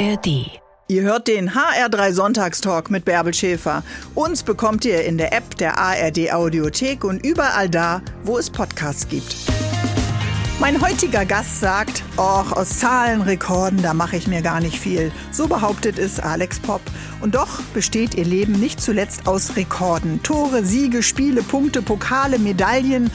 ARD. Ihr hört den HR3 Sonntagstalk mit Bärbel Schäfer. Uns bekommt ihr in der App der ARD Audiothek und überall da, wo es Podcasts gibt. Mein heutiger Gast sagt, Och, aus Zahlenrekorden, da mache ich mir gar nicht viel. So behauptet es Alex Popp. Und doch besteht ihr Leben nicht zuletzt aus Rekorden. Tore, Siege, Spiele, Punkte, Pokale, Medaillen.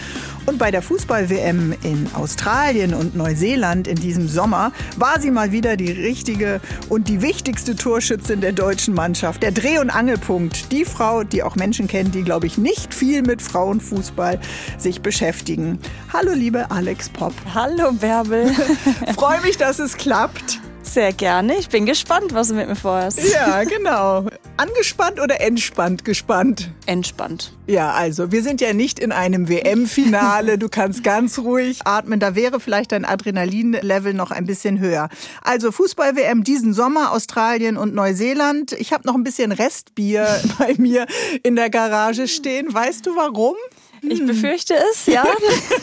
Und bei der Fußball-WM in Australien und Neuseeland in diesem Sommer war sie mal wieder die richtige und die wichtigste Torschützin der deutschen Mannschaft. Der Dreh- und Angelpunkt. Die Frau, die auch Menschen kennt, die, glaube ich, nicht viel mit Frauenfußball sich beschäftigen. Hallo, liebe Alex Popp. Hallo, Bärbel. Freue mich, dass es klappt. Sehr gerne. Ich bin gespannt, was du mit mir vorhast. Ja, genau. Angespannt oder entspannt gespannt? Entspannt. Ja, also wir sind ja nicht in einem WM-Finale. Du kannst ganz ruhig atmen. Da wäre vielleicht dein Adrenalin-Level noch ein bisschen höher. Also Fußball-WM diesen Sommer, Australien und Neuseeland. Ich habe noch ein bisschen Restbier bei mir in der Garage stehen. Weißt du warum? Ich befürchte es, ja.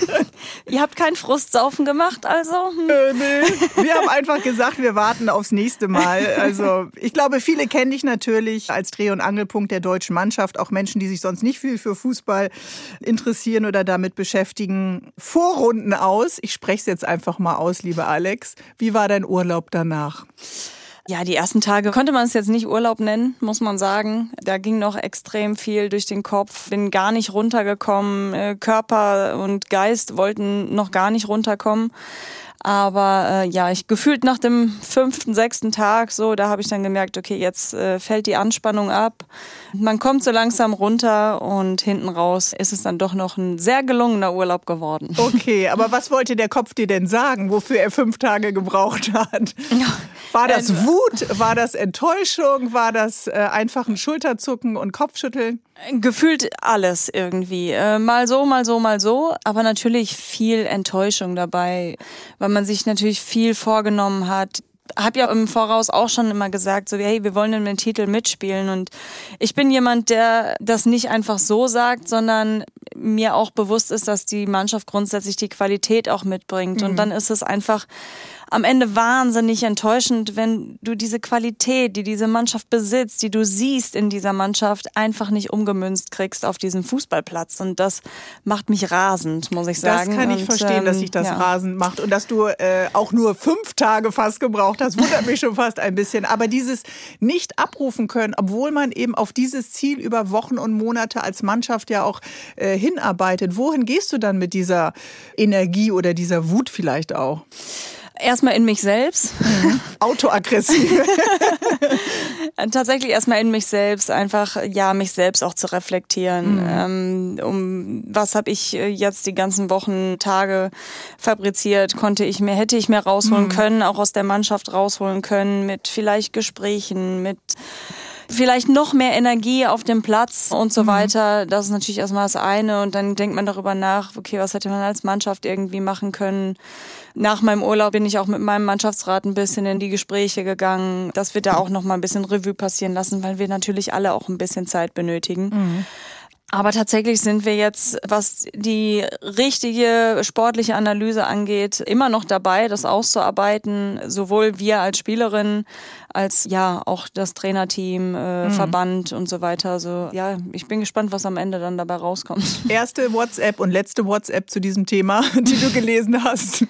Ihr habt kein Frustsaufen gemacht, also. Hm. Äh, nee. Wir haben einfach gesagt, wir warten aufs nächste Mal. Also ich glaube, viele kennen dich natürlich als Dreh- und Angelpunkt der deutschen Mannschaft. Auch Menschen, die sich sonst nicht viel für Fußball interessieren oder damit beschäftigen. Vorrunden aus. Ich spreche es jetzt einfach mal aus, liebe Alex. Wie war dein Urlaub danach? Ja, die ersten Tage konnte man es jetzt nicht Urlaub nennen, muss man sagen. Da ging noch extrem viel durch den Kopf, bin gar nicht runtergekommen. Äh, Körper und Geist wollten noch gar nicht runterkommen. Aber äh, ja, ich gefühlt nach dem fünften, sechsten Tag so, da habe ich dann gemerkt, okay, jetzt äh, fällt die Anspannung ab. Man kommt so langsam runter und hinten raus ist es dann doch noch ein sehr gelungener Urlaub geworden. Okay, aber was wollte der Kopf dir denn sagen, wofür er fünf Tage gebraucht hat? War das Wut? War das Enttäuschung? War das äh, einfach ein Schulterzucken und Kopfschütteln? Gefühlt alles irgendwie. Äh, mal so, mal so, mal so. Aber natürlich viel Enttäuschung dabei, weil man sich natürlich viel vorgenommen hat. Hab ja im Voraus auch schon immer gesagt, so hey, wir wollen den Titel mitspielen. Und ich bin jemand, der das nicht einfach so sagt, sondern mir auch bewusst ist, dass die Mannschaft grundsätzlich die Qualität auch mitbringt. Und dann ist es einfach am Ende wahnsinnig enttäuschend, wenn du diese Qualität, die diese Mannschaft besitzt, die du siehst in dieser Mannschaft, einfach nicht umgemünzt kriegst auf diesen Fußballplatz. Und das macht mich rasend, muss ich sagen. Das kann ich Und, verstehen, dass ähm, sich das ja. rasend macht und dass du äh, auch nur fünf Tage fast gebraucht hast, wundert mich schon fast ein bisschen. Aber dieses nicht abrufen können, obwohl man eben auf dieses Ziel über Wochen und Monate als Mannschaft ja auch äh, hinarbeitet. Wohin gehst du dann mit dieser Energie oder dieser Wut vielleicht auch? Erstmal in mich selbst. Autoaggressiv. Tatsächlich erstmal in mich selbst, einfach ja, mich selbst auch zu reflektieren. Ähm, um was habe ich äh, jetzt die ganzen Wochen, Tage fabriziert? Konnte ich mehr, hätte ich mehr rausholen können, auch aus der Mannschaft rausholen können, mit vielleicht Gesprächen, mit vielleicht noch mehr Energie auf dem Platz und so weiter. Das ist natürlich erstmal das eine. Und dann denkt man darüber nach, okay, was hätte man als Mannschaft irgendwie machen können. Nach meinem Urlaub bin ich auch mit meinem Mannschaftsrat ein bisschen in die Gespräche gegangen, dass wir da auch noch mal ein bisschen Revue passieren lassen, weil wir natürlich alle auch ein bisschen Zeit benötigen. Aber tatsächlich sind wir jetzt, was die richtige sportliche Analyse angeht, immer noch dabei, das auszuarbeiten. Sowohl wir als Spielerin, als ja auch das Trainerteam, äh, Verband und so weiter. Also ja, ich bin gespannt, was am Ende dann dabei rauskommt. Erste WhatsApp und letzte WhatsApp zu diesem Thema, die du gelesen hast.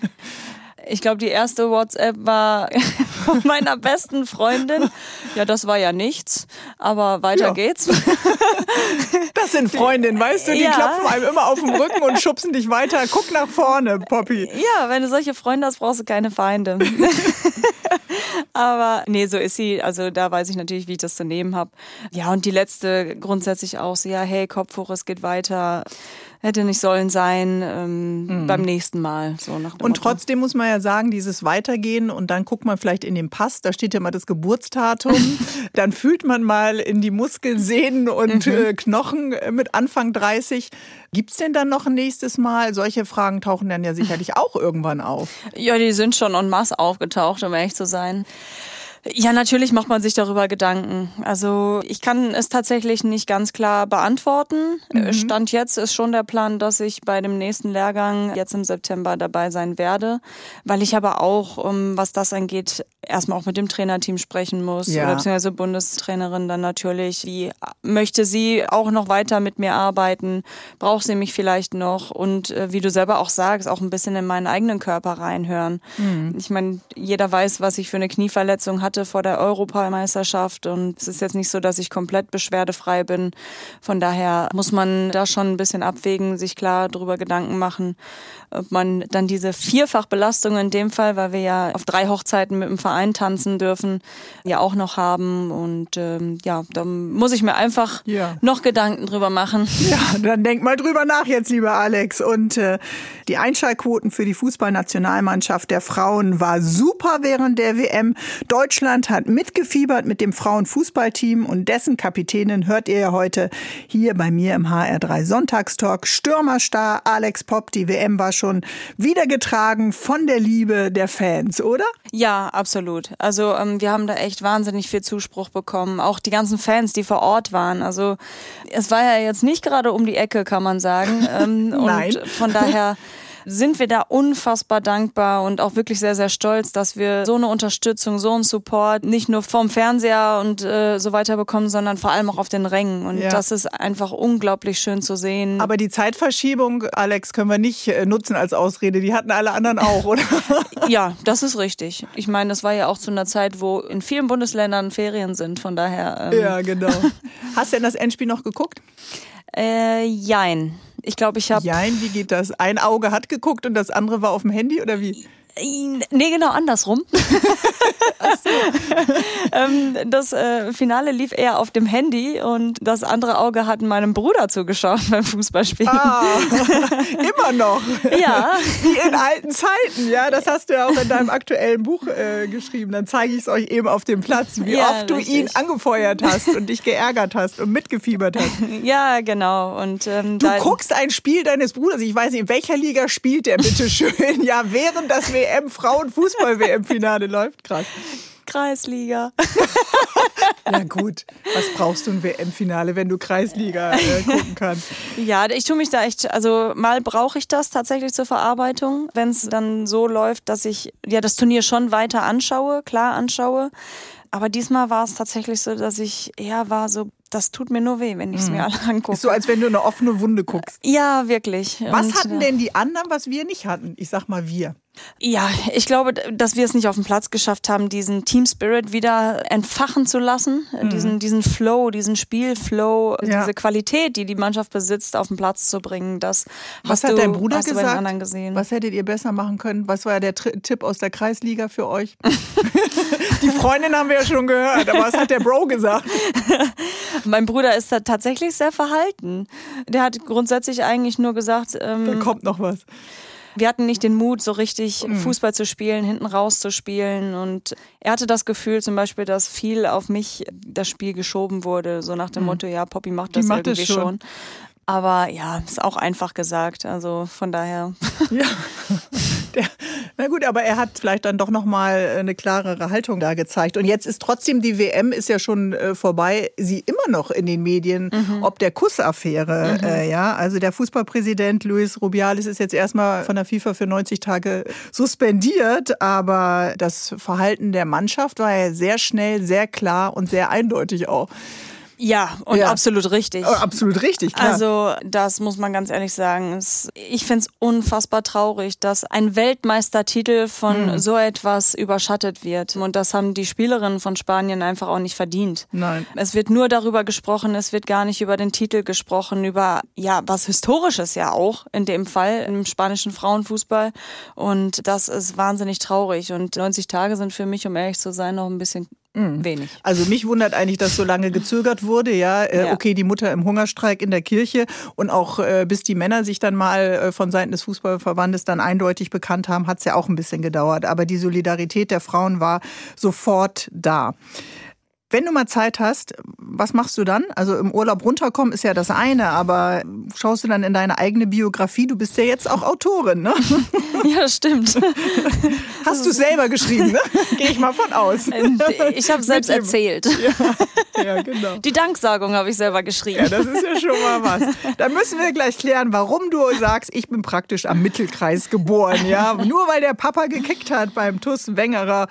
Ich glaube, die erste WhatsApp war von meiner besten Freundin. Ja, das war ja nichts, aber weiter Ja. geht's. Das sind Freundinnen, weißt du, die Ja. klopfen einem immer auf den Rücken und schubsen dich weiter. Guck nach vorne, Poppy. Ja, wenn du solche Freunde hast, brauchst du keine Feinde. Aber nee, so ist sie. Also da weiß ich natürlich, wie ich das zu nehmen habe. Ja, und die letzte grundsätzlich auch so, ja, hey, Kopf hoch, es geht weiter. Hätte nicht sollen sein, ähm, beim nächsten Mal. So Und Motto. trotzdem muss man ja sagen, dieses Weitergehen und dann guckt man vielleicht in den Pass, da steht ja mal das Geburtsdatum. dann fühlt man mal in die Muskeln, Sehnen und äh, Knochen äh, mit Anfang 30. Gibt's denn dann noch ein nächstes Mal? Solche Fragen tauchen dann ja sicherlich auch irgendwann auf. Ja, die sind schon en masse aufgetaucht, um ehrlich zu sein. Ja, natürlich macht man sich darüber Gedanken. Also ich kann es tatsächlich nicht ganz klar beantworten. Mhm. Stand jetzt ist schon der Plan, dass ich bei dem nächsten Lehrgang jetzt im September dabei sein werde, weil ich aber auch, was das angeht, erstmal auch mit dem Trainerteam sprechen muss, ja. oder beziehungsweise Bundestrainerin dann natürlich. Wie möchte sie auch noch weiter mit mir arbeiten? Braucht sie mich vielleicht noch? Und äh, wie du selber auch sagst, auch ein bisschen in meinen eigenen Körper reinhören. Mhm. Ich meine, jeder weiß, was ich für eine Knieverletzung hatte hatte vor der Europameisterschaft und es ist jetzt nicht so, dass ich komplett beschwerdefrei bin. Von daher muss man da schon ein bisschen abwägen, sich klar darüber Gedanken machen, ob man dann diese Vierfachbelastung in dem Fall, weil wir ja auf drei Hochzeiten mit dem Verein tanzen dürfen, ja auch noch haben. Und ähm, ja, da muss ich mir einfach ja. noch Gedanken drüber machen. Ja, dann denk mal drüber nach jetzt, lieber Alex. Und äh, die Einschaltquoten für die Fußballnationalmannschaft der Frauen war super während der WM. Deutschland Deutschland hat mitgefiebert mit dem Frauenfußballteam und dessen Kapitänin hört ihr ja heute hier bei mir im HR3 Sonntagstalk. Stürmerstar Alex Popp, die WM war schon wieder getragen von der Liebe der Fans, oder? Ja, absolut. Also ähm, wir haben da echt wahnsinnig viel Zuspruch bekommen. Auch die ganzen Fans, die vor Ort waren. Also es war ja jetzt nicht gerade um die Ecke, kann man sagen. Ähm, Nein. Und von daher sind wir da unfassbar dankbar und auch wirklich sehr, sehr stolz, dass wir so eine Unterstützung, so einen Support nicht nur vom Fernseher und äh, so weiter bekommen, sondern vor allem auch auf den Rängen. Und ja. das ist einfach unglaublich schön zu sehen. Aber die Zeitverschiebung, Alex, können wir nicht äh, nutzen als Ausrede. Die hatten alle anderen auch, oder? ja, das ist richtig. Ich meine, das war ja auch zu einer Zeit, wo in vielen Bundesländern Ferien sind. Von daher. Ähm ja, genau. Hast du denn das Endspiel noch geguckt? Äh, jein. Ich glaube, ich habe. Jein, wie geht das? Ein Auge hat geguckt und das andere war auf dem Handy oder wie? Nee, genau andersrum. ähm, das äh, Finale lief eher auf dem Handy und das andere Auge hat meinem Bruder zugeschaut beim Fußballspielen. Ah, immer noch. Ja. Wie in alten Zeiten, ja. Das hast du ja auch in deinem aktuellen Buch äh, geschrieben. Dann zeige ich es euch eben auf dem Platz, wie ja, oft du richtig. ihn angefeuert hast und dich geärgert hast und mitgefiebert hast. Ja, genau. Und, ähm, du guckst ein Spiel deines Bruders. Ich weiß nicht, in welcher Liga spielt der bitte schön? Ja, während das wir WM, Frauenfußball-WM-Finale läuft. Krass. Kreisliga. ja gut, was brauchst du ein WM-Finale, wenn du Kreisliga äh, gucken kannst? Ja, ich tue mich da echt, also mal brauche ich das tatsächlich zur Verarbeitung, wenn es dann so läuft, dass ich ja das Turnier schon weiter anschaue, klar anschaue. Aber diesmal war es tatsächlich so, dass ich eher war so, das tut mir nur weh, wenn ich es mir mhm. alle angucke. Ist so, als wenn du eine offene Wunde guckst. Ja, wirklich. Was Und, hatten denn die anderen, was wir nicht hatten? Ich sag mal wir. Ja, ich glaube, dass wir es nicht auf den Platz geschafft haben, diesen Team Spirit wieder entfachen zu lassen, mhm. diesen, diesen Flow, diesen Spielflow, ja. diese Qualität, die die Mannschaft besitzt, auf den Platz zu bringen. Das Was hat du, dein Bruder gesagt? bei den anderen gesehen. Was hättet ihr besser machen können? Was war der Tri Tipp aus der Kreisliga für euch? die Freundin haben wir ja schon gehört, aber was hat der Bro gesagt? mein Bruder ist da tatsächlich sehr verhalten. Der hat grundsätzlich eigentlich nur gesagt, ähm, da kommt noch was. Wir hatten nicht den Mut, so richtig mhm. Fußball zu spielen, hinten raus zu spielen. Und er hatte das Gefühl zum Beispiel, dass viel auf mich das Spiel geschoben wurde. So nach dem mhm. Motto, ja, Poppy macht das macht irgendwie schon. schon. Aber ja, ist auch einfach gesagt. Also von daher. Ja. Der, na gut, aber er hat vielleicht dann doch noch mal eine klarere Haltung da gezeigt. Und jetzt ist trotzdem die WM ist ja schon äh, vorbei. Sie immer noch in den Medien, mhm. ob der Kussaffäre. Mhm. Äh, ja, also der Fußballpräsident Luis Rubiales ist jetzt erstmal von der FIFA für 90 Tage suspendiert, aber das Verhalten der Mannschaft war ja sehr schnell, sehr klar und sehr eindeutig auch. Ja, und ja. absolut richtig. Oh, absolut richtig, klar. Also, das muss man ganz ehrlich sagen. Ich finde es unfassbar traurig, dass ein Weltmeistertitel von mhm. so etwas überschattet wird. Und das haben die Spielerinnen von Spanien einfach auch nicht verdient. Nein. Es wird nur darüber gesprochen, es wird gar nicht über den Titel gesprochen, über, ja, was Historisches ja auch in dem Fall im spanischen Frauenfußball. Und das ist wahnsinnig traurig. Und 90 Tage sind für mich, um ehrlich zu sein, noch ein bisschen Mhm. Wenig. Also mich wundert eigentlich, dass so lange gezögert wurde. Ja, äh, ja. okay, die Mutter im Hungerstreik in der Kirche und auch äh, bis die Männer sich dann mal äh, von Seiten des Fußballverbandes dann eindeutig bekannt haben, hat es ja auch ein bisschen gedauert. Aber die Solidarität der Frauen war sofort da. Wenn du mal Zeit hast, was machst du dann? Also im Urlaub runterkommen ist ja das eine, aber schaust du dann in deine eigene Biografie? Du bist ja jetzt auch Autorin, ne? Ja, stimmt. Hast du selber geschrieben, ne? Gehe ich mal von aus. Ich habe selbst erzählt. Ja, ja, genau. Die Danksagung habe ich selber geschrieben. Ja, das ist ja schon mal was. Da müssen wir gleich klären, warum du sagst, ich bin praktisch am Mittelkreis geboren, ja? Nur weil der Papa gekickt hat beim TuS Wengerer.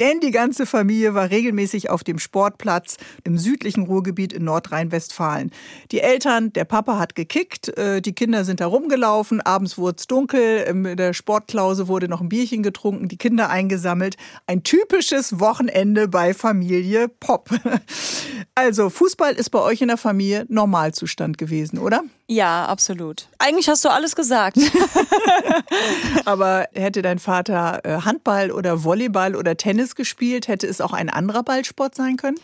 Denn die ganze Familie war regelmäßig auf dem Sportplatz im südlichen Ruhrgebiet in Nordrhein-Westfalen. Die Eltern, der Papa hat gekickt, äh, die Kinder sind da rumgelaufen, abends wurde es dunkel, in der Sportklause wurde noch ein Bierchen getrunken, die Kinder eingesammelt. Ein typisches Wochenende bei Familie Pop. Also Fußball ist bei euch in der Familie Normalzustand gewesen, oder? Ja, absolut. Eigentlich hast du alles gesagt. Aber hätte dein Vater äh, Handball oder Volleyball oder Tennis gespielt, hätte es auch ein anderer Ballsport sein können?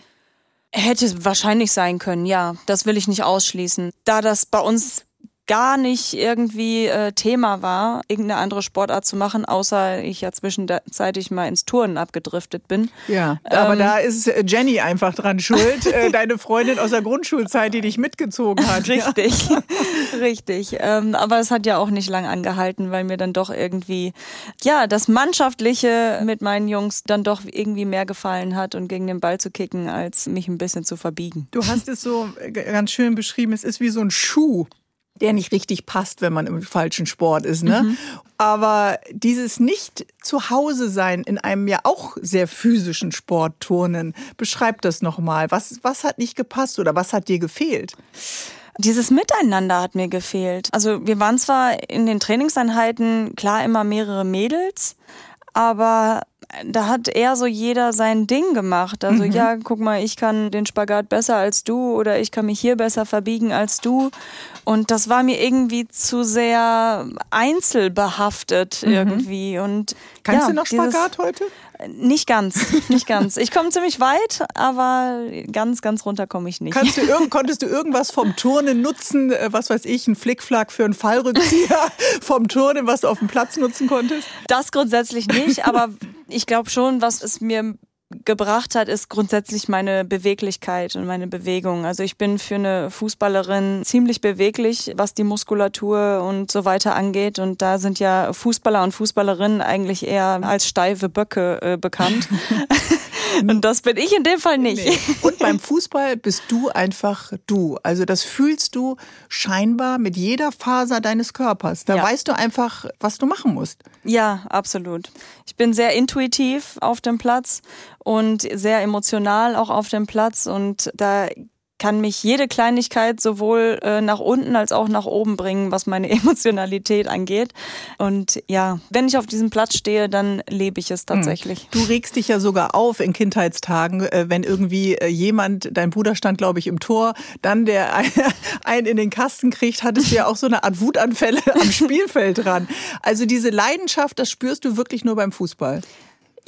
Hätte wahrscheinlich sein können, ja. Das will ich nicht ausschließen. Da das bei uns gar nicht irgendwie äh, Thema war, irgendeine andere Sportart zu machen, außer ich ja zwischenzeitlich mal ins Touren abgedriftet bin. Ja, aber ähm, da ist äh, Jenny einfach dran schuld, äh, deine Freundin aus der Grundschulzeit, die dich mitgezogen hat. Richtig, ja. richtig. Ähm, aber es hat ja auch nicht lang angehalten, weil mir dann doch irgendwie, ja, das Mannschaftliche mit meinen Jungs dann doch irgendwie mehr gefallen hat und gegen den Ball zu kicken, als mich ein bisschen zu verbiegen. Du hast es so äh, ganz schön beschrieben, es ist wie so ein Schuh der nicht richtig passt, wenn man im falschen Sport ist. Ne? Mhm. Aber dieses nicht zu Hause sein in einem ja auch sehr physischen Sport turnen, beschreib das nochmal. Was, was hat nicht gepasst oder was hat dir gefehlt? Dieses Miteinander hat mir gefehlt. Also wir waren zwar in den Trainingseinheiten klar immer mehrere Mädels, aber da hat eher so jeder sein Ding gemacht. Also mhm. ja, guck mal, ich kann den Spagat besser als du oder ich kann mich hier besser verbiegen als du. Und das war mir irgendwie zu sehr einzelbehaftet mhm. irgendwie. Und kannst ja, du noch Spagat heute? Nicht ganz, nicht ganz. Ich komme ziemlich weit, aber ganz, ganz runter komme ich nicht. Du konntest du irgendwas vom Turnen nutzen, äh, was weiß ich, ein Flickflack für einen Fallrückzieher vom Turnen, was du auf dem Platz nutzen konntest? Das grundsätzlich nicht, aber ich glaube schon, was es mir gebracht hat, ist grundsätzlich meine Beweglichkeit und meine Bewegung. Also ich bin für eine Fußballerin ziemlich beweglich, was die Muskulatur und so weiter angeht. Und da sind ja Fußballer und Fußballerinnen eigentlich eher als steife Böcke äh, bekannt. Und das bin ich in dem Fall nicht. Nee. Und beim Fußball bist du einfach du. Also das fühlst du scheinbar mit jeder Faser deines Körpers. Da ja. weißt du einfach, was du machen musst. Ja, absolut. Ich bin sehr intuitiv auf dem Platz und sehr emotional auch auf dem Platz und da kann mich jede Kleinigkeit sowohl äh, nach unten als auch nach oben bringen, was meine Emotionalität angeht. Und ja, wenn ich auf diesem Platz stehe, dann lebe ich es hm. tatsächlich. Du regst dich ja sogar auf in Kindheitstagen, äh, wenn irgendwie äh, jemand, dein Bruder stand, glaube ich, im Tor, dann der einen in den Kasten kriegt, hattest du ja auch so eine Art Wutanfälle am Spielfeld dran. Also diese Leidenschaft, das spürst du wirklich nur beim Fußball.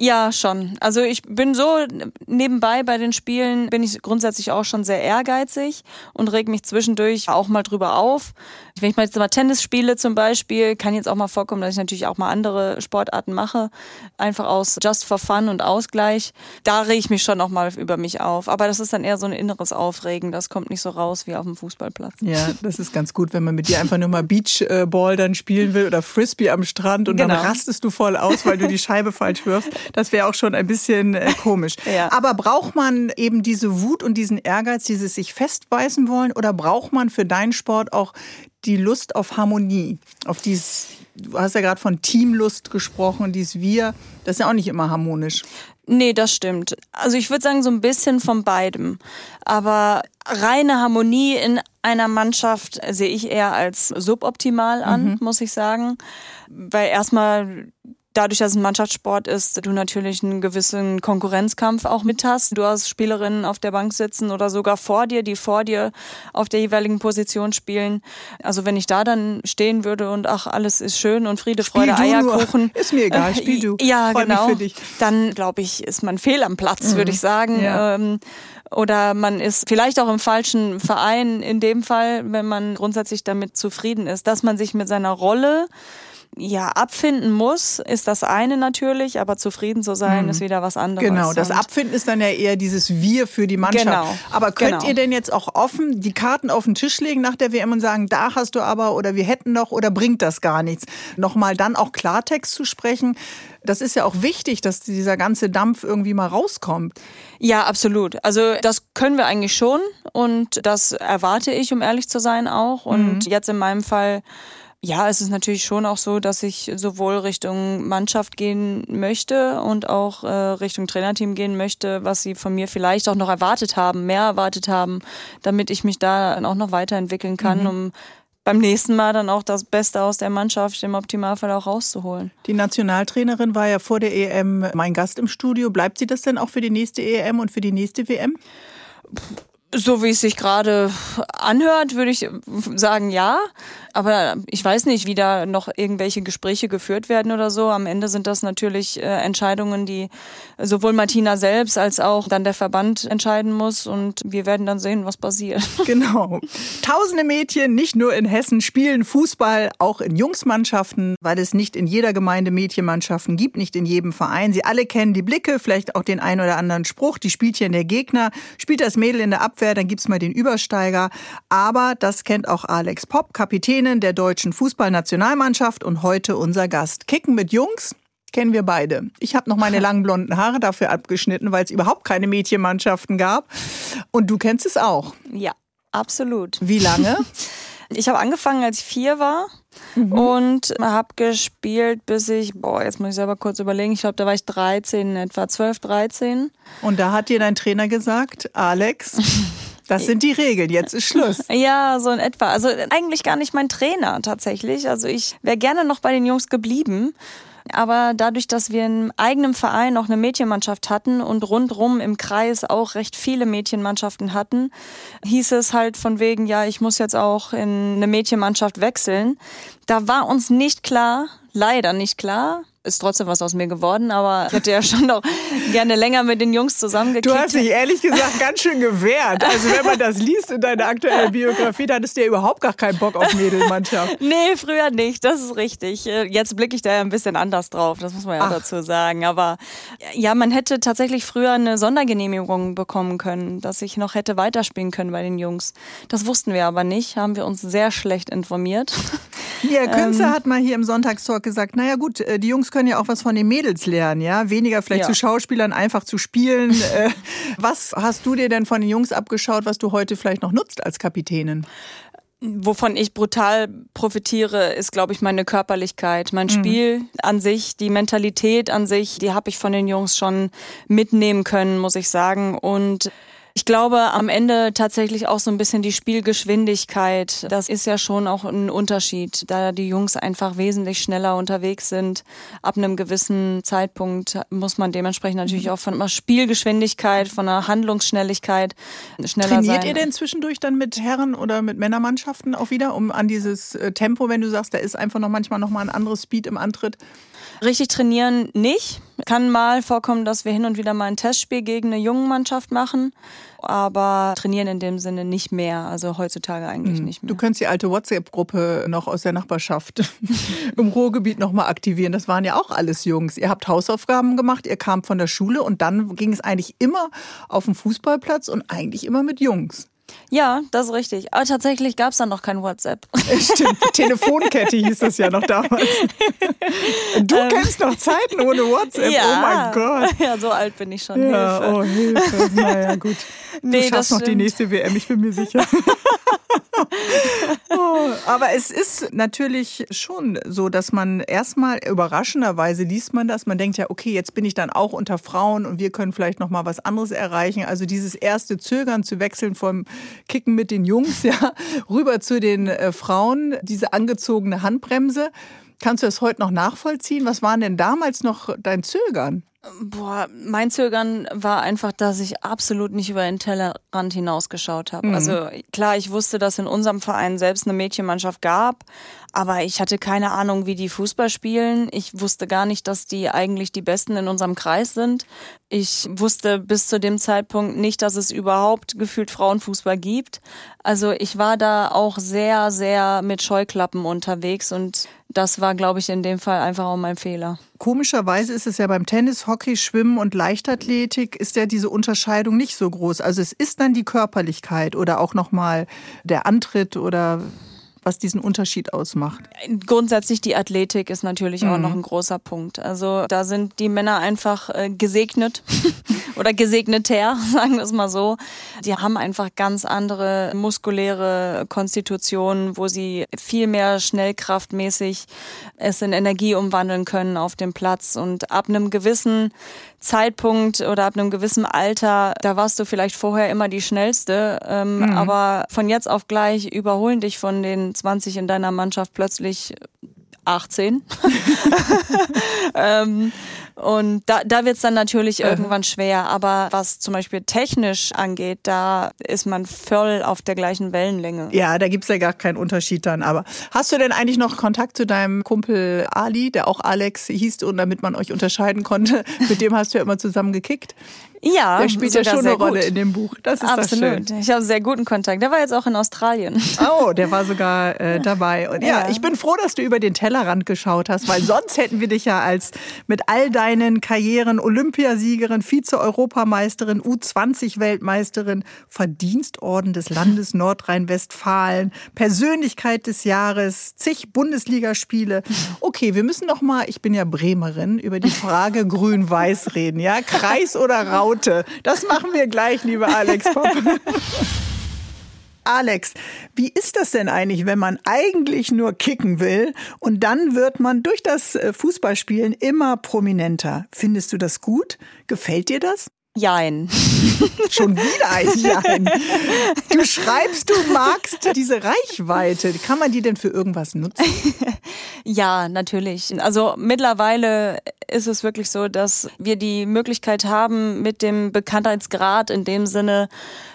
Ja, schon. Also ich bin so nebenbei bei den Spielen bin ich grundsätzlich auch schon sehr ehrgeizig und reg mich zwischendurch auch mal drüber auf. Wenn ich mal jetzt mal Tennis spiele zum Beispiel, kann jetzt auch mal vorkommen, dass ich natürlich auch mal andere Sportarten mache, einfach aus Just for Fun und Ausgleich. Da reg ich mich schon auch mal über mich auf. Aber das ist dann eher so ein inneres Aufregen. Das kommt nicht so raus wie auf dem Fußballplatz. Ja, das ist ganz gut, wenn man mit dir einfach nur mal Beachball dann spielen will oder Frisbee am Strand und genau. dann rastest du voll aus, weil du die Scheibe falsch wirfst. Das wäre auch schon ein bisschen äh, komisch. ja. Aber braucht man eben diese Wut und diesen Ehrgeiz, dieses sich festbeißen wollen oder braucht man für deinen Sport auch die Lust auf Harmonie, auf dieses, du hast ja gerade von Teamlust gesprochen, dieses Wir, das ist ja auch nicht immer harmonisch. Nee, das stimmt. Also ich würde sagen, so ein bisschen von beidem. Aber reine Harmonie in einer Mannschaft sehe ich eher als suboptimal an, mhm. muss ich sagen. Weil erstmal dadurch, dass es ein Mannschaftssport ist, du natürlich einen gewissen Konkurrenzkampf auch mit hast. Du hast Spielerinnen auf der Bank sitzen oder sogar vor dir, die vor dir auf der jeweiligen Position spielen. Also wenn ich da dann stehen würde und ach, alles ist schön und Friede, Freude, Spiel Eierkuchen. Nur. Ist mir egal, spiel du. Ja, Freu genau. Dann glaube ich, ist man fehl am Platz, mhm. würde ich sagen. Ja. Ähm, oder man ist vielleicht auch im falschen Verein in dem Fall, wenn man grundsätzlich damit zufrieden ist, dass man sich mit seiner Rolle ja, abfinden muss, ist das eine natürlich, aber zufrieden zu sein, mhm. ist wieder was anderes. Genau, das Abfinden ist dann ja eher dieses Wir für die Mannschaft. Genau. Aber könnt genau. ihr denn jetzt auch offen die Karten auf den Tisch legen nach der WM und sagen, da hast du aber oder wir hätten noch oder bringt das gar nichts? Nochmal dann auch Klartext zu sprechen. Das ist ja auch wichtig, dass dieser ganze Dampf irgendwie mal rauskommt. Ja, absolut. Also das können wir eigentlich schon und das erwarte ich, um ehrlich zu sein, auch. Und mhm. jetzt in meinem Fall ja, es ist natürlich schon auch so, dass ich sowohl Richtung Mannschaft gehen möchte und auch äh, Richtung Trainerteam gehen möchte, was sie von mir vielleicht auch noch erwartet haben, mehr erwartet haben, damit ich mich da auch noch weiterentwickeln kann, mhm. um beim nächsten Mal dann auch das Beste aus der Mannschaft im Optimalfall auch rauszuholen. Die Nationaltrainerin war ja vor der EM mein Gast im Studio. Bleibt sie das denn auch für die nächste EM und für die nächste WM? So wie es sich gerade anhört, würde ich sagen ja. Aber ich weiß nicht, wie da noch irgendwelche Gespräche geführt werden oder so. Am Ende sind das natürlich äh, Entscheidungen, die sowohl Martina selbst als auch dann der Verband entscheiden muss. Und wir werden dann sehen, was passiert. Genau. Tausende Mädchen, nicht nur in Hessen, spielen Fußball, auch in Jungsmannschaften, weil es nicht in jeder Gemeinde Mädchenmannschaften gibt, nicht in jedem Verein. Sie alle kennen die Blicke, vielleicht auch den einen oder anderen Spruch. Die spielt hier in der Gegner, spielt das Mädel in der Abwehr, dann gibt's mal den Übersteiger. Aber das kennt auch Alex Popp, Kapitän Kapitänin der deutschen Fußballnationalmannschaft und heute unser Gast. Kicken mit Jungs kennen wir beide. Ich habe noch meine langen blonden Haare dafür abgeschnitten, weil es überhaupt keine Mädchenmannschaften gab. Und du kennst es auch. Ja, absolut. Wie lange? Ich habe angefangen, als ich vier war. Mhm. Und habe gespielt, bis ich, boah, jetzt muss ich selber kurz überlegen, ich glaube, da war ich 13, etwa 12, 13. Und da hat dir dein Trainer gesagt, Alex, Das sind die Regeln, jetzt ist Schluss. Ja, so in etwa. Also eigentlich gar nicht mein Trainer tatsächlich. Also ich wäre gerne noch bei den Jungs geblieben. Aber dadurch, dass wir im eigenen Verein noch eine Mädchenmannschaft hatten und rundrum im Kreis auch recht viele Mädchenmannschaften hatten, hieß es halt von wegen, ja, ich muss jetzt auch in eine Mädchenmannschaft wechseln. Da war uns nicht klar, leider nicht klar, ist trotzdem was aus mir geworden, aber ich hätte ja schon noch gerne länger mit den Jungs zusammengekickt. Du hast dich ehrlich gesagt ganz schön gewehrt. Also wenn man das liest in deiner aktuellen Biografie, dann du ja überhaupt gar keinen Bock auf Mädelmannschaft. Nee, früher nicht, das ist richtig. Jetzt blicke ich da ja ein bisschen anders drauf, das muss man ja Ach. dazu sagen. Aber ja, man hätte tatsächlich früher eine Sondergenehmigung bekommen können, dass ich noch hätte weiterspielen können bei den Jungs. Das wussten wir aber nicht, haben wir uns sehr schlecht informiert. Ja, Künze ähm, hat mal hier im Sonntagstalk gesagt, naja gut, äh, die Jungs können ja auch was von den Mädels lernen, ja. Weniger vielleicht ja. zu Schauspielern, einfach zu spielen. Äh, was hast du dir denn von den Jungs abgeschaut, was du heute vielleicht noch nutzt als Kapitänin? Wovon ich brutal profitiere, ist, glaube ich, meine Körperlichkeit. Mein mhm. Spiel an sich, die Mentalität an sich, die habe ich von den Jungs schon mitnehmen können, muss ich sagen. Und ich glaube am Ende tatsächlich auch so ein bisschen die Spielgeschwindigkeit. Das ist ja schon auch ein Unterschied, da die Jungs einfach wesentlich schneller unterwegs sind. Ab einem gewissen Zeitpunkt muss man dementsprechend natürlich mhm. auch von einer Spielgeschwindigkeit, von einer Handlungsschnelligkeit schneller Trainiert sein. Trainiert ihr denn zwischendurch dann mit Herren oder mit Männermannschaften auch wieder, um an dieses äh, Tempo, wenn du sagst, da ist einfach noch manchmal noch mal ein anderes Speed im Antritt? Richtig trainieren nicht. Kann mal vorkommen, dass wir hin und wieder mal ein Testspiel gegen eine junge Mannschaft machen, aber trainieren in dem Sinne nicht mehr. Also heutzutage eigentlich hm. nicht mehr. Du könntest die alte WhatsApp-Gruppe noch aus der Nachbarschaft im Ruhrgebiet noch mal aktivieren. Das waren ja auch alles Jungs. Ihr habt Hausaufgaben gemacht, ihr kamt von der Schule und dann ging es eigentlich immer auf den Fußballplatz und eigentlich immer mit Jungs. Ja, das ist richtig. Aber tatsächlich gab es dann noch kein WhatsApp. Stimmt, Telefonkette hieß das ja noch damals. Du ähm, kennst noch Zeiten ohne WhatsApp, ja. oh mein Gott. Ja, so alt bin ich schon. Ja, Hilfe. oh Hilfe. Naja, gut. Du nee, schaffst noch die nächste WM, ich bin mir sicher. oh, aber es ist natürlich schon so, dass man erstmal überraschenderweise liest man das, man denkt ja, okay, jetzt bin ich dann auch unter Frauen und wir können vielleicht noch mal was anderes erreichen. Also dieses erste Zögern zu wechseln vom Kicken mit den Jungs ja rüber zu den äh, Frauen, diese angezogene Handbremse. Kannst du das heute noch nachvollziehen? Was waren denn damals noch dein Zögern? Boah, mein Zögern war einfach, dass ich absolut nicht über den Tellerrand hinausgeschaut habe. Mhm. Also klar, ich wusste, dass in unserem Verein selbst eine Mädchenmannschaft gab, aber ich hatte keine Ahnung, wie die Fußball spielen. Ich wusste gar nicht, dass die eigentlich die Besten in unserem Kreis sind. Ich wusste bis zu dem Zeitpunkt nicht, dass es überhaupt gefühlt Frauenfußball gibt. Also ich war da auch sehr, sehr mit Scheuklappen unterwegs und das war, glaube ich, in dem Fall einfach auch mein Fehler. Komischerweise ist es ja beim Tennis, Hockey, Schwimmen und Leichtathletik ist ja diese Unterscheidung nicht so groß. Also es ist dann die Körperlichkeit oder auch nochmal der Antritt oder was diesen Unterschied ausmacht? Grundsätzlich die Athletik ist natürlich mhm. auch noch ein großer Punkt. Also da sind die Männer einfach äh, gesegnet oder gesegneter, sagen wir es mal so. Die haben einfach ganz andere muskuläre Konstitutionen, wo sie viel mehr schnellkraftmäßig es in Energie umwandeln können auf dem Platz und ab einem gewissen Zeitpunkt oder ab einem gewissen Alter, da warst du vielleicht vorher immer die schnellste, ähm, mhm. aber von jetzt auf gleich überholen dich von den 20 in deiner Mannschaft plötzlich 18. ähm, und da, da wird es dann natürlich irgendwann schwer. Aber was zum Beispiel technisch angeht, da ist man voll auf der gleichen Wellenlänge. Ja, da gibt's ja gar keinen Unterschied dann. Aber hast du denn eigentlich noch Kontakt zu deinem Kumpel Ali, der auch Alex hieß und damit man euch unterscheiden konnte? Mit dem hast du ja immer zusammen gekickt. Ja, der spielt ja schon eine Rolle in dem Buch. Das ist Absolut. Das ich habe sehr guten Kontakt. Der war jetzt auch in Australien. Oh, der war sogar äh, dabei. Und ja, ja, ich bin froh, dass du über den Tellerrand geschaut hast, weil sonst hätten wir dich ja als mit all deinen Karrieren Olympiasiegerin, Vize-Europameisterin, U20-Weltmeisterin, Verdienstorden des Landes Nordrhein-Westfalen, Persönlichkeit des Jahres, zig Bundesligaspiele. Okay, wir müssen noch mal, ich bin ja Bremerin, über die Frage Grün-Weiß reden. Ja, Kreis oder Raum? Raute. Das machen wir gleich, liebe Alex Pop. Alex, wie ist das denn eigentlich, wenn man eigentlich nur kicken will und dann wird man durch das äh, Fußballspielen immer prominenter? Findest du das gut? Gefällt dir das? Jein. Schon wieder ein Jein. Du schreibst, du magst diese Reichweite. Kann man die denn für irgendwas nutzen? Ja, natürlich. Also mittlerweile ist es wirklich so, dass wir die Möglichkeit haben, mit dem Bekanntheitsgrad in dem Sinne,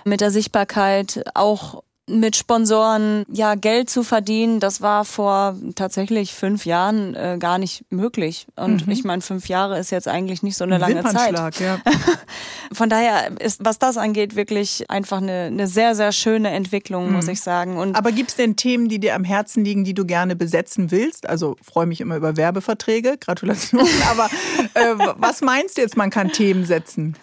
mit der Sichtbarkeit auch mit Sponsoren ja Geld zu verdienen, das war vor tatsächlich fünf Jahren äh, gar nicht möglich. Und mhm. ich meine, fünf Jahre ist jetzt eigentlich nicht so eine lange Zeit. Ja. Von daher ist, was das angeht, wirklich einfach eine, eine sehr, sehr schöne Entwicklung, mhm. muss ich sagen. Und Aber gibt es denn Themen, die dir am Herzen liegen, die du gerne besetzen willst? Also freue mich immer über Werbeverträge, Gratulation. Aber äh, was meinst du jetzt, man kann Themen setzen?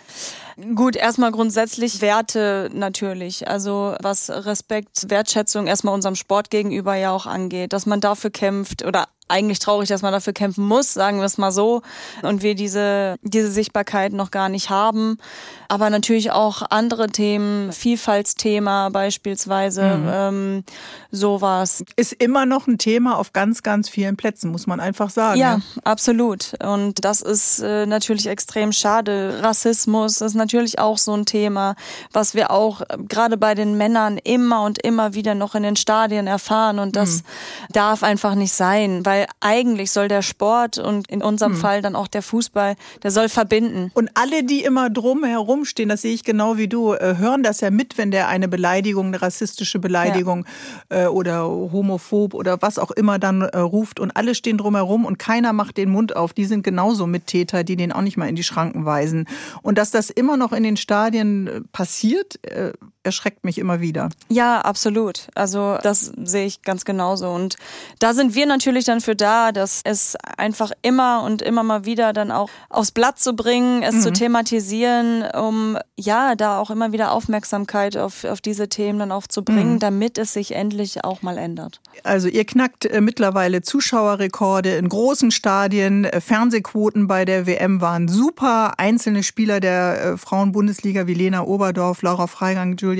Gut, erstmal grundsätzlich Werte natürlich. Also was Respekt, Wertschätzung erstmal unserem Sport gegenüber ja auch angeht, dass man dafür kämpft oder eigentlich traurig, dass man dafür kämpfen muss, sagen wir es mal so. Und wir diese, diese Sichtbarkeit noch gar nicht haben. Aber natürlich auch andere Themen, Vielfaltsthema beispielsweise, mhm. ähm, sowas. Ist immer noch ein Thema auf ganz, ganz vielen Plätzen, muss man einfach sagen. Ja, ja. absolut. Und das ist äh, natürlich extrem schade. Rassismus ist natürlich auch so ein Thema, was wir auch äh, gerade bei den Männern immer und immer wieder noch in den Stadien erfahren. Und das mhm. darf einfach nicht sein, weil eigentlich soll der Sport und in unserem hm. Fall dann auch der Fußball, der soll verbinden. Und alle, die immer drumherum stehen, das sehe ich genau wie du, äh, hören das ja mit, wenn der eine Beleidigung, eine rassistische Beleidigung ja. Äh, oder homophob oder was auch immer dann äh, ruft und alle stehen drumherum und keiner macht den Mund auf. Die sind genauso Mittäter, die den auch nicht mal in die Schranken weisen. Und dass das immer noch in den Stadien passiert, erschreckt mich immer wieder. Ja, absolut. Also das sehe ich ganz genauso. Und da sind wir natürlich dann dafür da, dass es einfach immer und immer mal wieder dann auch aufs Blatt zu bringen, es mhm. zu thematisieren, um ja, da auch immer wieder Aufmerksamkeit auf, auf diese Themen dann auch zu bringen, mhm. damit es sich endlich auch mal ändert. Also ihr knackt äh, mittlerweile Zuschauerrekorde in großen Stadien, äh, Fernsehquoten bei der WM waren super, einzelne Spieler der äh, Frauenbundesliga wie Lena Oberdorf, Laura Freigang, Julia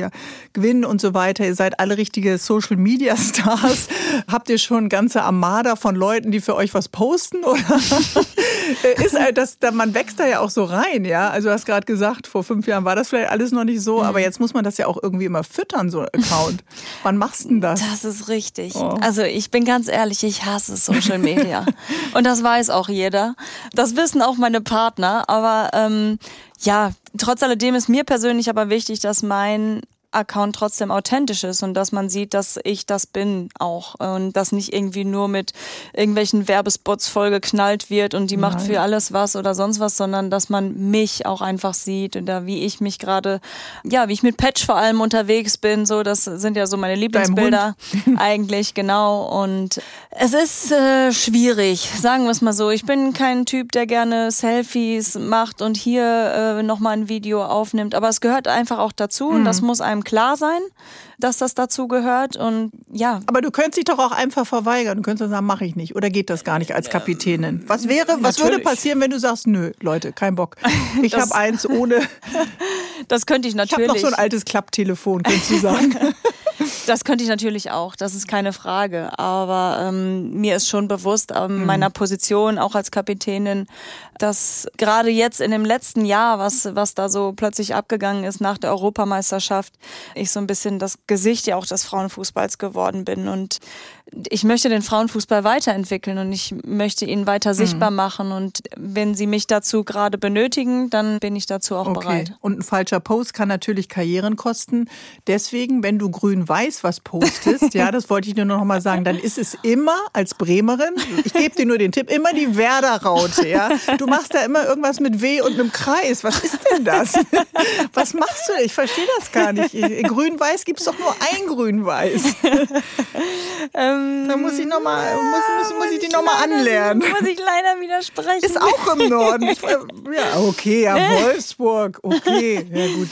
Gwynn und so weiter, ihr seid alle richtige Social Media Stars. Habt ihr schon ganze Armada von Leuten, die für euch was posten? Oder Äh, ist halt das, man wächst da ja auch so rein, ja. Also du hast gerade gesagt, vor fünf Jahren war das vielleicht alles noch nicht so, mhm. aber jetzt muss man das ja auch irgendwie immer füttern, so ein Account. Wann machst du denn das? Das ist richtig. Oh. Also ich bin ganz ehrlich, ich hasse Social Media. Und das weiß auch jeder. Das wissen auch meine Partner. Aber ähm, ja, trotz alledem ist mir persönlich aber wichtig, dass mein Account trotzdem authentisch ist und dass man sieht, dass ich das bin auch und dass nicht irgendwie nur mit irgendwelchen Werbespots vollgeknallt wird und die Nein. macht für alles was oder sonst was, sondern dass man mich auch einfach sieht oder wie ich mich gerade, ja, wie ich mit Patch vor allem unterwegs bin, so, das sind ja so meine Lieblingsbilder eigentlich, genau und es ist äh, schwierig, sagen wir es mal so. Ich bin kein Typ, der gerne Selfies macht und hier äh, nochmal ein Video aufnimmt, aber es gehört einfach auch dazu mhm. und das muss einem klar sein, dass das dazu gehört und ja. Aber du könntest dich doch auch einfach verweigern. Du könntest sagen, mache ich nicht. Oder geht das gar nicht als Kapitänin? Was wäre, was Natürlich. würde passieren, wenn du sagst, nö, Leute, kein Bock. Ich habe eins ohne. Das könnte ich natürlich. Ich habe noch so ein altes Klapptelefon, könntest du sagen. Das könnte ich natürlich auch, das ist keine Frage. Aber ähm, mir ist schon bewusst, ähm, mhm. meiner Position auch als Kapitänin, dass gerade jetzt in dem letzten Jahr, was, was da so plötzlich abgegangen ist nach der Europameisterschaft, ich so ein bisschen das Gesicht ja auch des Frauenfußballs geworden bin. Und ich möchte den Frauenfußball weiterentwickeln und ich möchte ihn weiter mhm. sichtbar machen. Und wenn Sie mich dazu gerade benötigen, dann bin ich dazu auch okay. bereit. Und ein falscher Post kann natürlich Karrieren kosten. Deswegen, wenn du grün-weiß was postest, ja, das wollte ich nur noch mal sagen, dann ist es immer als Bremerin, ich gebe dir nur den Tipp, immer die Werder-Raute, ja. Du machst da immer irgendwas mit W und einem Kreis. Was ist denn das? Was machst du? Ich verstehe das gar nicht. Grün-weiß gibt es doch nur ein Grün-weiß. Ähm, da muss ich noch mal, muss, muss, muss ich die nochmal anlernen. Muss ich leider widersprechen. Ist auch im Norden. ja, okay, ja, Wolfsburg. Okay, ja gut.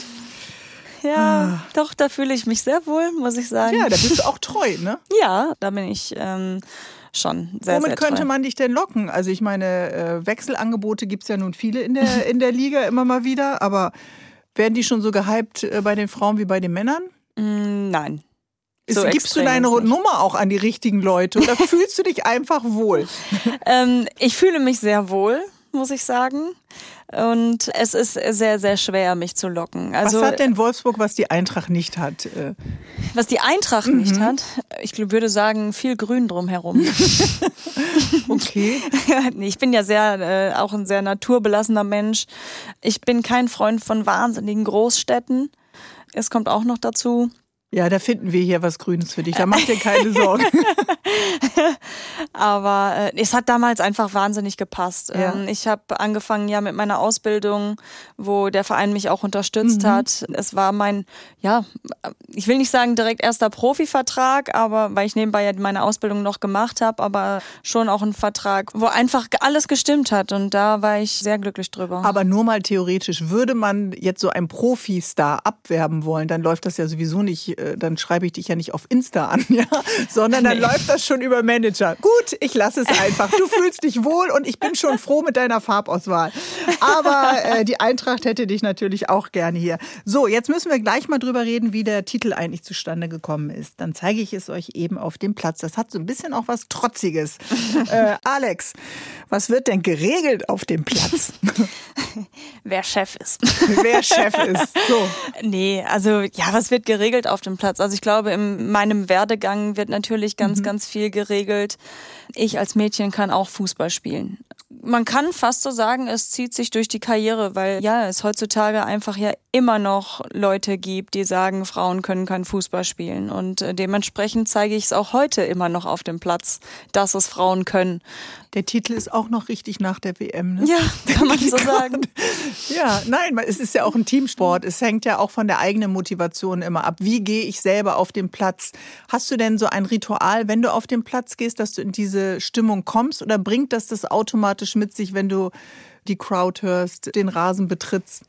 Ja, ah. doch, da fühle ich mich sehr wohl, muss ich sagen. Ja, da bist du auch treu, ne? Ja, da bin ich ähm, schon sehr, Womit sehr treu. könnte man dich denn locken? Also ich meine, äh, Wechselangebote gibt es ja nun viele in der, in der Liga immer mal wieder, aber werden die schon so gehypt äh, bei den Frauen wie bei den Männern? Mm, nein. So gibst du deine Nummer auch an die richtigen Leute oder fühlst du dich einfach wohl? ähm, ich fühle mich sehr wohl, muss ich sagen. Und es ist sehr, sehr schwer, mich zu locken. Also, was hat denn Wolfsburg, was die Eintracht nicht hat? Äh? Was die Eintracht mhm. nicht hat? Ich würde sagen, viel Grün drumherum. okay. ich bin ja sehr, äh, auch ein sehr naturbelassener Mensch. Ich bin kein Freund von wahnsinnigen Großstädten. Es kommt auch noch dazu. Ja, da finden wir hier was Grünes für dich. Da mach dir keine Sorgen. Aber äh, es hat damals einfach wahnsinnig gepasst. Ja. Ähm, ich habe angefangen ja mit meiner Ausbildung, wo der Verein mich auch unterstützt mhm. hat. Es war mein, ja, ich will nicht sagen direkt erster Profivertrag, aber weil ich nebenbei ja meine Ausbildung noch gemacht habe, aber schon auch ein Vertrag, wo einfach alles gestimmt hat. Und da war ich sehr glücklich drüber. Aber nur mal theoretisch, würde man jetzt so einen Profistar abwerben wollen, dann läuft das ja sowieso nicht dann schreibe ich dich ja nicht auf Insta an, ja, sondern dann nee. läuft das schon über Manager. Gut, ich lasse es einfach. Du fühlst dich wohl und ich bin schon froh mit deiner Farbauswahl. Aber äh, die Eintracht hätte dich natürlich auch gerne hier. So, jetzt müssen wir gleich mal drüber reden, wie der Titel eigentlich zustande gekommen ist. Dann zeige ich es euch eben auf dem Platz. Das hat so ein bisschen auch was Trotziges. äh, Alex, was wird denn geregelt auf dem Platz? Wer Chef ist. Wer Chef ist. So. Nee, also ja, was wird geregelt auf dem Platz? Also ich glaube, in meinem Werdegang wird natürlich ganz, mhm. ganz viel geregelt. Ich als Mädchen kann auch Fußball spielen man kann fast so sagen, es zieht sich durch die Karriere, weil ja, es heutzutage einfach ja immer noch Leute gibt, die sagen, Frauen können kein Fußball spielen. Und äh, dementsprechend zeige ich es auch heute immer noch auf dem Platz, dass es Frauen können. Der Titel ist auch noch richtig nach der WM. Ne? Ja, kann man so sagen. Ja, nein, es ist ja auch ein Teamsport. Es hängt ja auch von der eigenen Motivation immer ab. Wie gehe ich selber auf den Platz? Hast du denn so ein Ritual, wenn du auf den Platz gehst, dass du in diese Stimmung kommst oder bringt das das automatisch mit sich, wenn du die Crowd hörst, den Rasen betrittst?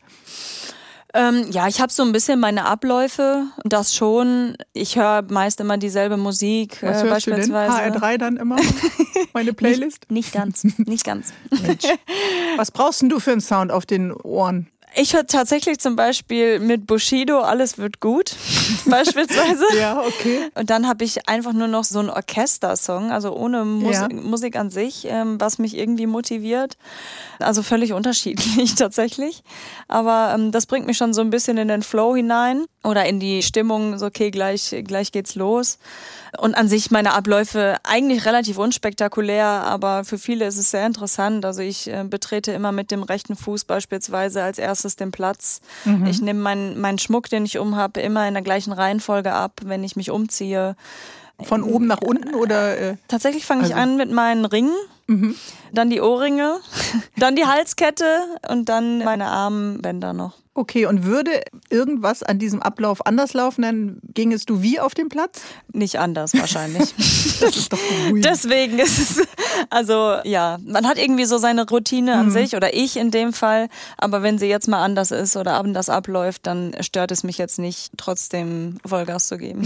Ähm, ja, ich habe so ein bisschen meine Abläufe, das schon. Ich höre meist immer dieselbe Musik. Was äh, hörst beispielsweise. du denn? HR3 dann immer? Meine Playlist? nicht, nicht ganz, nicht ganz. Was brauchst denn du für einen Sound auf den Ohren? Ich höre tatsächlich zum Beispiel mit Bushido Alles wird gut. beispielsweise. Ja, okay. Und dann habe ich einfach nur noch so einen Orchestersong, also ohne Mus Ja. Musik an sich, ähm, was mich irgendwie motiviert. Also völlig unterschiedlich tatsächlich. Aber ähm, das bringt mich schon so ein bisschen in den Flow hinein oder in die Stimmung, so okay, gleich, gleich geht's los. Und an sich meine Abläufe eigentlich relativ unspektakulär, aber für viele ist es sehr interessant. Also ich äh, betrete immer mit dem rechten Fuß beispielsweise als erstes den Platz. Ich nehme meinen meinen Schmuck, den ich umhabe, immer in der gleichen Reihenfolge ab, wenn ich mich umziehe. Von oben nach unten oder? Äh, Tatsächlich fange ich Also- an mit meinen Ringen, dann die Ohrringe, dann die Halskette und dann meine Armbänder noch. Okay, und würde irgendwas an diesem Ablauf anders laufen, dann gingest du wie auf den Platz? Nicht anders wahrscheinlich. Das ist doch beruhigend. Deswegen ist es, also ja, man hat irgendwie so seine Routine an sich oder ich in dem Fall, aber wenn sie jetzt mal anders ist oder anders abläuft, dann stört es mich jetzt nicht, trotzdem Vollgas zu geben.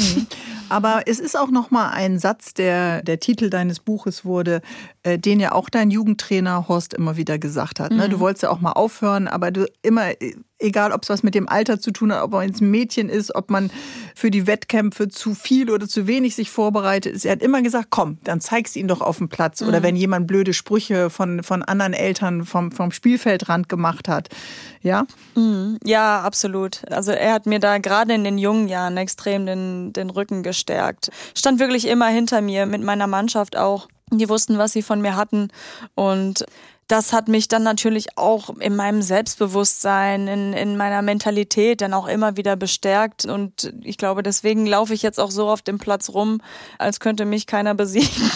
Aber es ist auch noch mal ein Satz, der der Titel deines Buches wurde, äh, den ja auch dein Jugendtrainer Horst immer wieder gesagt hat. Ne? Du wolltest ja auch mal aufhören, aber du immer, äh, egal ob es was mit dem Alter zu tun hat, ob man jetzt ein Mädchen ist, ob man für die Wettkämpfe zu viel oder zu wenig sich vorbereitet ist. Er hat immer gesagt, komm, dann zeigst du ihn doch auf dem Platz. Oder wenn jemand blöde Sprüche von, von anderen Eltern vom, vom Spielfeldrand gemacht hat. Ja? Ja, absolut. Also er hat mir da gerade in den jungen Jahren extrem den, den Rücken gestärkt. Stand wirklich immer hinter mir, mit meiner Mannschaft auch. Die wussten, was sie von mir hatten. Und das hat mich dann natürlich auch in meinem Selbstbewusstsein, in, in meiner Mentalität dann auch immer wieder bestärkt. Und ich glaube, deswegen laufe ich jetzt auch so auf dem Platz rum, als könnte mich keiner besiegen.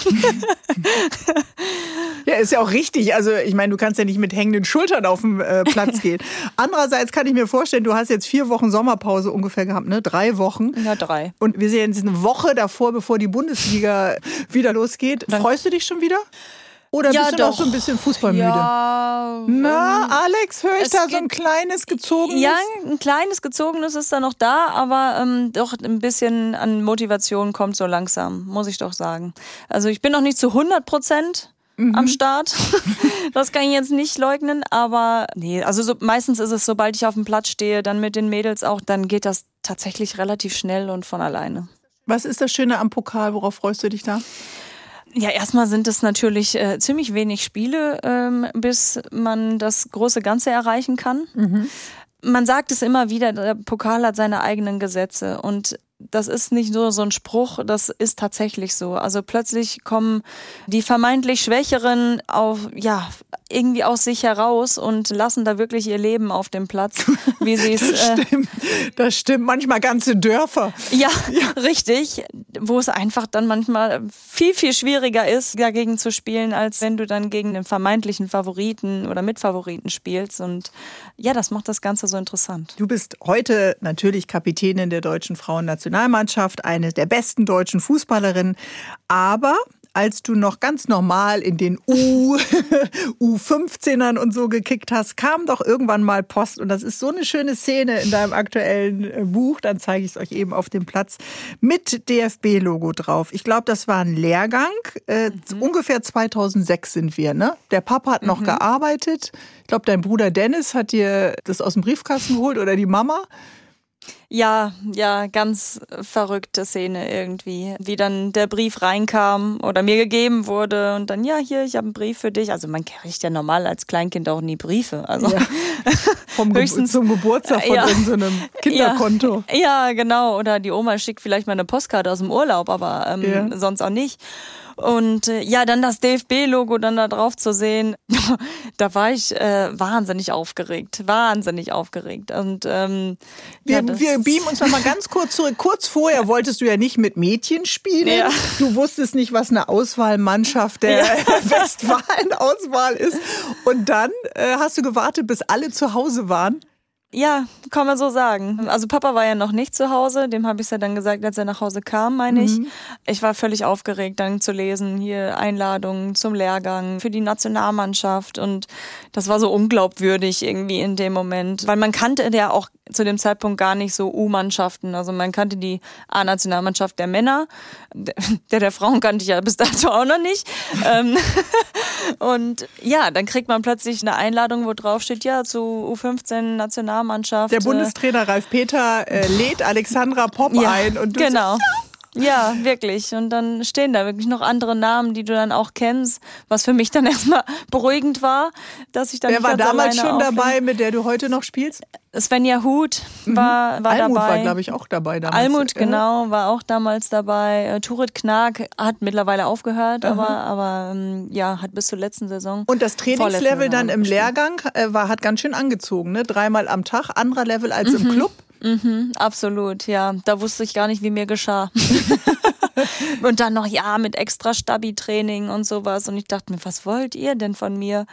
Ja, ist ja auch richtig. Also ich meine, du kannst ja nicht mit hängenden Schultern auf den äh, Platz gehen. Andererseits kann ich mir vorstellen, du hast jetzt vier Wochen Sommerpause ungefähr gehabt, ne? Drei Wochen. Ja, drei. Und wir sehen jetzt eine Woche davor, bevor die Bundesliga wieder losgeht. Freust du dich schon wieder? Oder Ja, bist du noch doch. so ein bisschen fußballmüde? Ja, Na, Alex, höre ich da so ein kleines gezogenes? Ja, ein kleines gezogenes ist da noch da, aber ähm, doch ein bisschen an Motivation kommt so langsam, muss ich doch sagen. Also ich bin noch nicht zu 100 Prozent am Start. das kann ich jetzt nicht leugnen, aber nee, also so, meistens ist es, sobald ich auf dem Platz stehe, dann mit den Mädels auch, dann geht das tatsächlich relativ schnell und von alleine. Was ist das Schöne am Pokal? Worauf freust du dich da? Ja, erstmal sind es natürlich äh, ziemlich wenig Spiele, ähm, bis man das große Ganze erreichen kann. Man sagt es immer wieder, der Pokal hat seine eigenen Gesetze und das ist nicht nur so ein Spruch, das ist tatsächlich so. Also plötzlich kommen die vermeintlich Schwächeren auf, ja, irgendwie aus sich heraus und lassen da wirklich ihr Leben auf dem Platz, wie sie es Das äh, stimmt. Das stimmt. Manchmal ganze Dörfer. ja, richtig. Wo es einfach dann manchmal viel, viel schwieriger ist, dagegen zu spielen, als wenn du dann gegen den vermeintlichen Favoriten oder Mitfavoriten spielst. Und ja, das macht das Ganze so interessant. Du bist heute natürlich Kapitänin der deutschen Frauennationalmannschaft, eine der besten deutschen Fußballerinnen. Aber als du noch ganz normal in den U, U15ern und so gekickt hast, kam doch irgendwann mal Post. Und das ist so eine schöne Szene in deinem aktuellen äh, Buch. Dann zeige ich es euch eben auf dem Platz mit DFB-Logo drauf. Ich glaube, das war ein Lehrgang. Äh, Ungefähr 2006 sind wir. Ne? Der Papa hat noch gearbeitet. Ich glaube, dein Bruder Dennis hat dir das aus dem Briefkasten geholt oder die Mama. Ja, ja, ganz verrückte Szene irgendwie. Wie dann der Brief reinkam oder mir gegeben wurde und dann, ja, hier, ich habe einen Brief für dich. Also man kriegt ja normal als Kleinkind auch nie Briefe. Also Ja. Vom Höchstens- zum Geburtstag von Ja. irgendeinem Kinderkonto. Ja, ja, genau. Oder die Oma schickt vielleicht mal eine Postkarte aus dem Urlaub, aber ähm, sonst auch nicht. Und äh, ja, dann das DFB-Logo dann da drauf zu sehen, da war ich äh, wahnsinnig aufgeregt, wahnsinnig aufgeregt. Und ähm, Wir, ja, wir beamen uns noch mal ganz kurz zurück. Kurz vorher wolltest du ja nicht mit Mädchen spielen. Ja. Du wusstest nicht, was eine Auswahlmannschaft der Westfalen-Auswahl ist. Und dann äh, hast du gewartet, bis alle zu Hause waren. Ja, kann man so sagen. Also Papa war ja noch nicht zu Hause, dem habe ich ja dann gesagt, als er nach Hause kam, meine ich. Ich war völlig aufgeregt, dann zu lesen, hier Einladungen zum Lehrgang für die Nationalmannschaft und das war so unglaubwürdig irgendwie in dem Moment, weil man kannte ja auch zu dem Zeitpunkt gar nicht so U-Mannschaften. Also man kannte die A-Nationalmannschaft der Männer, der der Frauen kannte ich ja bis dato auch noch nicht. Ähm, und ja, dann kriegt man plötzlich eine Einladung, wo drauf steht, ja, zu U15 Nationalmannschaft Nationalmannschaft. Der Bundestrainer Ralf Peter äh, lädt Alexandra Popp ja, ein und du genau. Sagst, ja. Ja, wirklich. Und dann stehen da wirklich noch andere Namen, die du dann auch kennst, was für mich dann erstmal beruhigend war, dass ich dann Wer war damals schon dabei, mit der du heute noch spielst? Svenja Huth war, mhm. war Almut dabei. war, glaube ich, auch dabei damals. Almut, genau, war auch damals dabei. Äh, Turit Knag hat mittlerweile aufgehört, Aha. aber, aber ähm, ja, hat bis zur letzten Saison. Und das Trainingslevel dann im Lehrgang äh, war, hat ganz schön angezogen, ne? Dreimal am Tag, anderer Level als mhm. im Club. Mhm, absolut, ja. Da wusste ich gar nicht, wie mir geschah. und dann noch, ja, mit extra Stabi-Training und sowas. Und ich dachte mir, was wollt ihr denn von mir?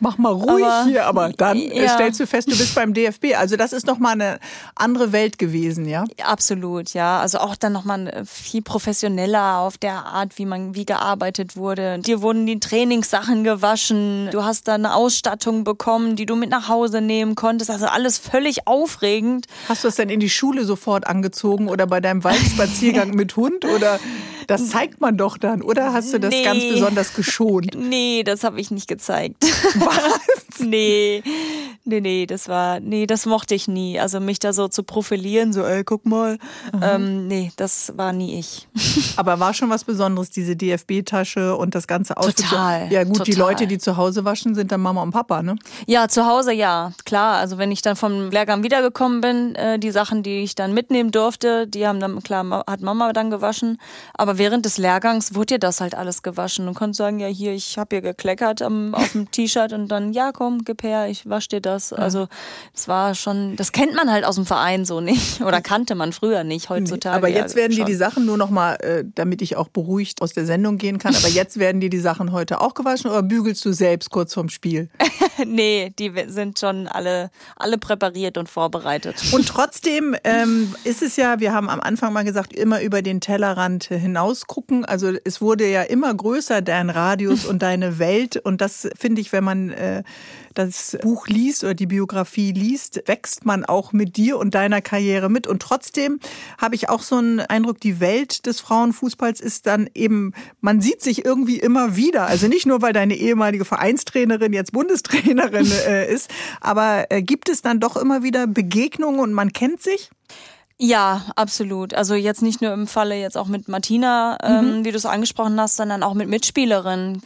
Mach mal ruhig aber, hier, aber dann äh, ja. stellst du fest, du bist beim DFB. Also das ist nochmal eine andere Welt gewesen, ja? Absolut, ja. Also auch dann nochmal äh, viel professioneller auf der Art, wie man, wie gearbeitet wurde. Dir wurden die Trainingssachen gewaschen. Du hast da eine Ausstattung bekommen, die du mit nach Hause nehmen konntest. Also alles völlig aufregend. Hast du das denn in die Schule sofort angezogen oder bei deinem Waldspaziergang mit Hund oder das zeigt man doch dann, oder hast du das nee. ganz besonders geschont? Nee, das habe ich nicht gezeigt. Was? nee. Nee, nee, das war, nee, das mochte ich nie. Also mich da so zu profilieren, so, ey, guck mal. Ähm, nee, das war nie ich. Aber war schon was Besonderes, diese DFB-Tasche und das ganze Outfit. Total. Ja, gut, total. die Leute, die zu Hause waschen, sind dann Mama und Papa, ne? Ja, zu Hause ja, klar. Also wenn ich dann vom Lehrgang wiedergekommen bin, äh, die Sachen, die ich dann mitnehmen durfte, die haben dann, klar, hat Mama dann gewaschen. Aber während des Lehrgangs wurde dir das halt alles gewaschen. Du konntest sagen, ja, hier, ich habe hier gekleckert am, auf dem T-Shirt und dann, ja, komm, gib her, ich wasche dir das. Also also es war schon, das kennt man halt aus dem Verein so nicht oder kannte man früher nicht heutzutage. Aber jetzt werden dir die Sachen nur noch mal, äh, damit ich auch beruhigt aus der Sendung gehen kann. Aber jetzt werden dir die Sachen heute auch gewaschen oder bügelst du selbst kurz vorm Spiel? nee, die sind schon alle, alle präpariert und vorbereitet. Und trotzdem ähm, ist es ja, wir haben am Anfang mal gesagt, immer über den Tellerrand hinaus gucken. Also es wurde ja immer größer, dein Radius und deine Welt. Und das finde ich, wenn man äh, das Buch liest oder die Biografie liest, wächst man auch mit dir und deiner Karriere mit. Und trotzdem habe ich auch so einen Eindruck, die Welt des Frauenfußballs ist dann eben, man sieht sich irgendwie immer wieder. Also nicht nur, weil deine ehemalige Vereinstrainerin jetzt Bundestrainerin äh, ist, aber äh, gibt es dann doch immer wieder Begegnungen und man kennt sich? Ja, absolut. Also jetzt nicht nur im Falle jetzt auch mit Martina, ähm, mhm. wie du es angesprochen hast, sondern auch mit Mitspielerinnen.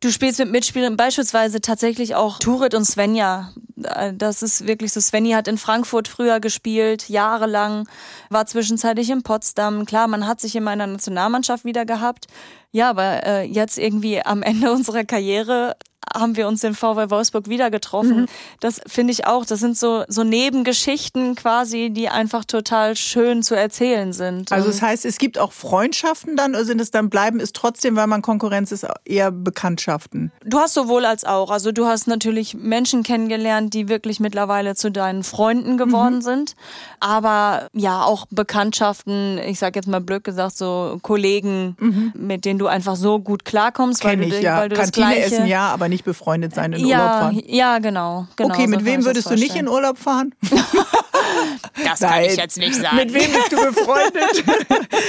Du spielst mit Mitspielern beispielsweise tatsächlich auch Turit und Svenja. Äh, das ist wirklich so. Svenja hat in Frankfurt früher gespielt, jahrelang, war zwischenzeitlich in Potsdam. Klar, man hat sich in meiner Nationalmannschaft wieder gehabt. Ja, aber äh, jetzt irgendwie am Ende unserer Karriere haben wir uns in VW Wolfsburg wieder getroffen. Mhm. Das finde ich auch. Das sind so, so Nebengeschichten quasi, die einfach total schön zu erzählen sind. Also das heißt, es gibt auch Freundschaften dann oder sind es dann bleiben ist trotzdem, weil man Konkurrenz ist, eher Bekanntschaften? Du hast sowohl als auch. Also du hast natürlich Menschen kennengelernt, die wirklich mittlerweile zu deinen Freunden geworden mhm. sind. Aber ja, auch Bekanntschaften, ich sage jetzt mal blöd gesagt, so Kollegen, mhm. mit denen du einfach so gut klarkommst, Kenn weil ich, du, ja. weil du Kantine das Gleiche... essen ja, aber nicht befreundet sein in ja, Urlaub fahren. Ja, genau. genau okay, mit so wem würdest du nicht in Urlaub fahren? das kann ich jetzt nicht sagen. Mit wem bist du befreundet?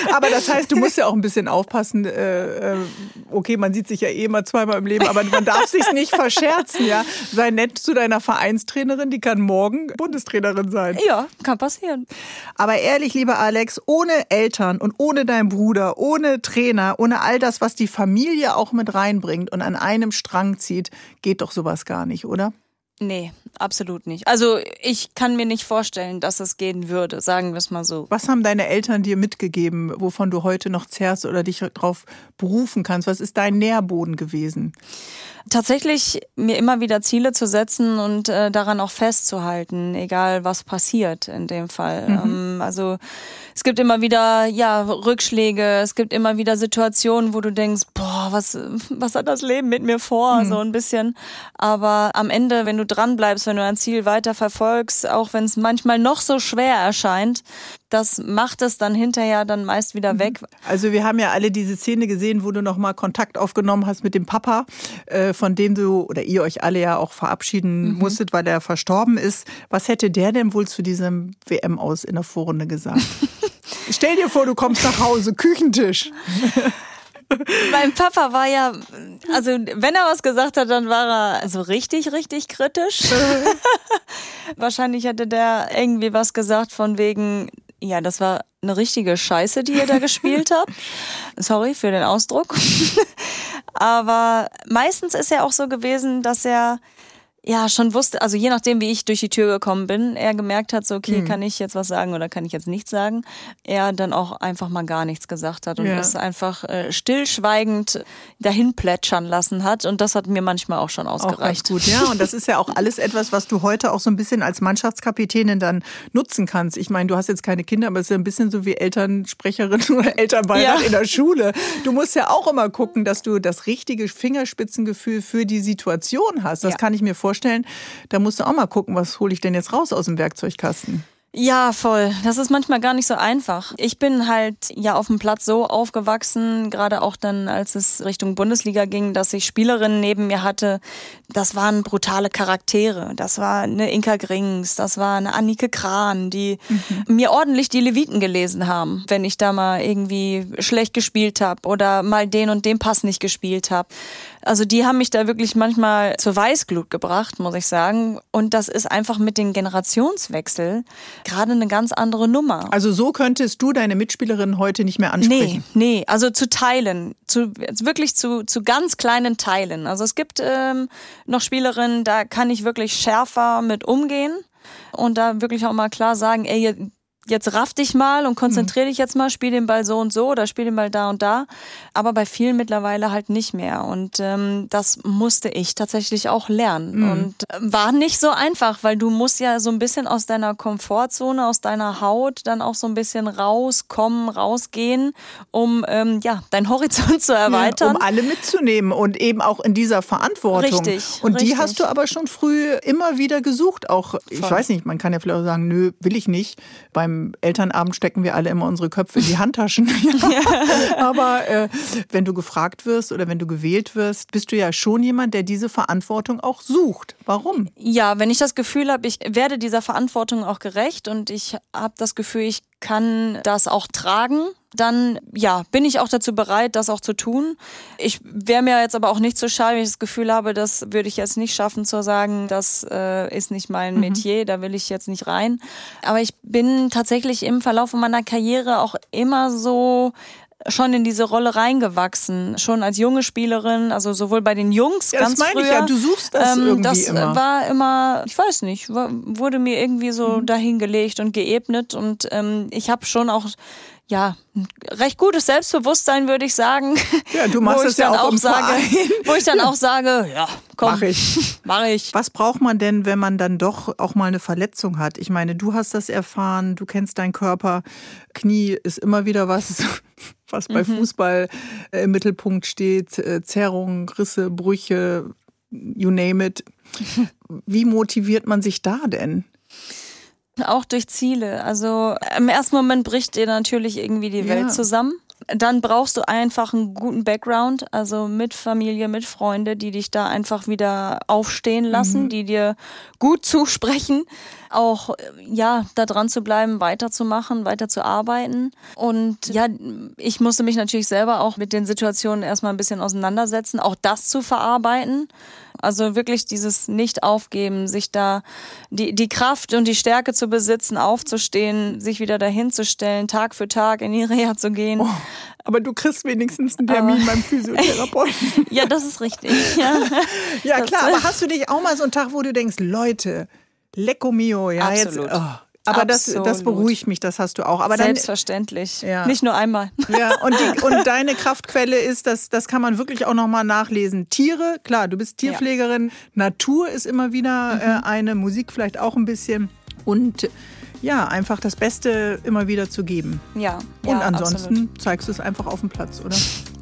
aber das heißt, du musst ja auch ein bisschen aufpassen. Äh, äh, okay, man sieht sich ja eh immer zweimal im Leben, aber man darf sich nicht verscherzen, ja. Sei nett zu deiner Vereinstrainerin, die kann morgen Bundestrainerin sein. Ja, kann passieren. Aber ehrlich, lieber Alex, ohne Eltern und ohne deinen Bruder, ohne Trainer, ohne all das, was die Familie auch mit reinbringt und an einem Strang zieht, geht doch sowas gar nicht, oder? Nee, absolut nicht. Also ich kann mir nicht vorstellen, dass es gehen würde, sagen wir es mal so. Was haben deine Eltern dir mitgegeben, wovon du heute noch zerrst oder dich darauf berufen kannst? Was ist dein Nährboden gewesen? Tatsächlich mir immer wieder Ziele zu setzen und äh, daran auch festzuhalten, egal was passiert in dem Fall. Mhm. Ähm, also es gibt immer wieder ja Rückschläge, es gibt immer wieder Situationen, wo du denkst, boah, was was hat das Leben mit mir vor, mhm. so ein bisschen. Aber am Ende, wenn du dran bleibst, wenn du ein Ziel weiter verfolgst, auch wenn es manchmal noch so schwer erscheint, das macht es dann hinterher dann meist wieder mhm. weg. Also wir haben ja alle diese Szene gesehen, wo du nochmal Kontakt aufgenommen hast mit dem Papa, äh, von dem du oder ihr euch alle ja auch verabschieden mhm. musstet, weil er verstorben ist. Was hätte der denn wohl zu diesem WM aus in der Vorrunde gesagt? Stell dir vor, du kommst nach Hause, Küchentisch. mein Papa war ja, also wenn er was gesagt hat, dann war er so richtig, richtig kritisch. Wahrscheinlich hätte der irgendwie was gesagt von wegen, ja, das war eine richtige Scheiße, die ihr da gespielt habt. Sorry für den Ausdruck. Aber meistens ist er auch so gewesen, dass er ja schon wusste, also je nachdem, wie ich durch die Tür gekommen bin, er gemerkt hat, so, okay, mhm. kann ich jetzt was sagen oder kann ich jetzt nichts sagen, er dann auch einfach mal gar nichts gesagt hat und ja. es einfach äh, stillschweigend dahin plätschern lassen hat und das hat mir manchmal auch schon ausgereicht. Auch gut, ja, und das ist ja auch alles etwas, was du heute auch so ein bisschen als Mannschaftskapitänin dann nutzen kannst. Ich meine, du hast jetzt keine Kinder, aber es ist ja ein bisschen so wie Elternsprecherin oder Elternbeirat ja. in der Schule. Du musst ja auch immer gucken, dass du das richtige Fingerspitzengefühl für die Situation hast. Das ja. kann ich mir vorstellen vorstellen, da musst du auch mal gucken, was hole ich denn jetzt raus aus dem Werkzeugkasten. Ja, voll. Das ist manchmal gar nicht so einfach. Ich bin halt ja auf dem Platz so aufgewachsen, gerade auch dann, als es Richtung Bundesliga ging, dass ich Spielerinnen neben mir hatte. Das waren brutale Charaktere. Das war eine Inka Grings, das war eine Annike Kran, die mhm. mir ordentlich die Leviten gelesen haben, wenn ich da mal irgendwie schlecht gespielt habe oder mal den und den Pass nicht gespielt habe. Also die haben mich da wirklich manchmal zur Weißglut gebracht, muss ich sagen. Und das ist einfach mit dem Generationswechsel gerade eine ganz andere Nummer. Also so könntest du deine Mitspielerinnen heute nicht mehr ansprechen? Nee, nee, also zu Teilen, zu, wirklich zu, zu ganz kleinen Teilen. Also es gibt ähm, noch Spielerinnen, da kann ich wirklich schärfer mit umgehen und da wirklich auch mal klar sagen, ey, jetzt raff dich mal und konzentrier dich jetzt mal, spiel den Ball so und so oder spiel den Ball da und da. Aber bei vielen mittlerweile halt nicht mehr. Und ähm, das musste ich tatsächlich auch lernen. Mhm. Und äh, war nicht so einfach, weil du musst ja so ein bisschen aus deiner Komfortzone, aus deiner Haut dann auch so ein bisschen rauskommen, rausgehen, um ähm, ja deinen Horizont zu erweitern. Ja, um alle mitzunehmen und eben auch in dieser Verantwortung. Richtig. Und richtig. die hast du aber schon früh immer wieder gesucht. Auch, Voll. ich weiß nicht, man kann ja vielleicht auch sagen, nö, will ich nicht. Beim Elternabend stecken wir alle immer unsere Köpfe in die Handtaschen. ja. Aber äh, wenn du gefragt wirst oder wenn du gewählt wirst, bist du ja schon jemand, der diese Verantwortung auch sucht. Warum? Ja, wenn ich das Gefühl habe, ich werde dieser Verantwortung auch gerecht und ich habe das Gefühl, ich kann das auch tragen, dann ja, bin ich auch dazu bereit, das auch zu tun. Ich wäre mir jetzt aber auch nicht so schade, wenn ich das Gefühl habe, das würde ich jetzt nicht schaffen zu sagen, das äh, ist nicht mein mhm. Metier, da will ich jetzt nicht rein. Aber ich bin tatsächlich im Verlauf meiner Karriere auch immer so schon in diese Rolle reingewachsen, schon als junge Spielerin, also sowohl bei den Jungs ja, ganz das meine früher. Ich ja, du suchst das ähm, irgendwie das immer. war immer, ich weiß nicht, war, wurde mir irgendwie so mhm. dahingelegt und geebnet und ähm, ich habe schon auch ja, recht gutes Selbstbewusstsein, würde ich sagen. Ja, du machst es ja auch, auch sage, Wo ich dann auch sage, ja, komm, mach ich. mach ich. Was braucht man denn, wenn man dann doch auch mal eine Verletzung hat? Ich meine, du hast das erfahren, du kennst deinen Körper. Knie ist immer wieder was, was bei mhm. Fußball äh, im Mittelpunkt steht. Äh, Zerrungen, Risse, Brüche, you name it. Wie motiviert man sich da denn? Auch durch Ziele. Also im ersten Moment bricht dir natürlich irgendwie die Welt zusammen. Dann brauchst du einfach einen guten Background, also mit Familie, mit Freunde, die dich da einfach wieder aufstehen lassen, mhm. die dir gut zusprechen, auch ja, da dran zu bleiben, weiterzumachen, weiterzuarbeiten. Und ja, ich musste mich natürlich selber auch mit den Situationen erstmal ein bisschen auseinandersetzen, auch das zu verarbeiten. Also wirklich dieses Nicht-Aufgeben, sich da die, die Kraft und die Stärke zu besitzen, aufzustehen, sich wieder dahinzustellen, Tag für Tag in die Reha zu gehen. Oh, aber du kriegst wenigstens einen Termin beim Physiotherapeuten. ja, das ist richtig. Ja, ja klar, aber hast du dich auch mal so einen Tag, wo du denkst, Leute, Lecco mio, ja, Absolut. jetzt. Oh. Aber das, das beruhigt mich, das hast du auch. Aber Selbstverständlich. Dann, ja. Nicht nur einmal. Ja, und, die, und deine Kraftquelle ist, das, das kann man wirklich auch nochmal nachlesen. Tiere, klar, du bist Tierpflegerin. Ja. Natur ist immer wieder mhm. äh, eine, Musik vielleicht auch ein bisschen. Und ja, einfach das Beste immer wieder zu geben. Ja. Und ja, ansonsten absolut. zeigst du es einfach auf dem Platz, oder?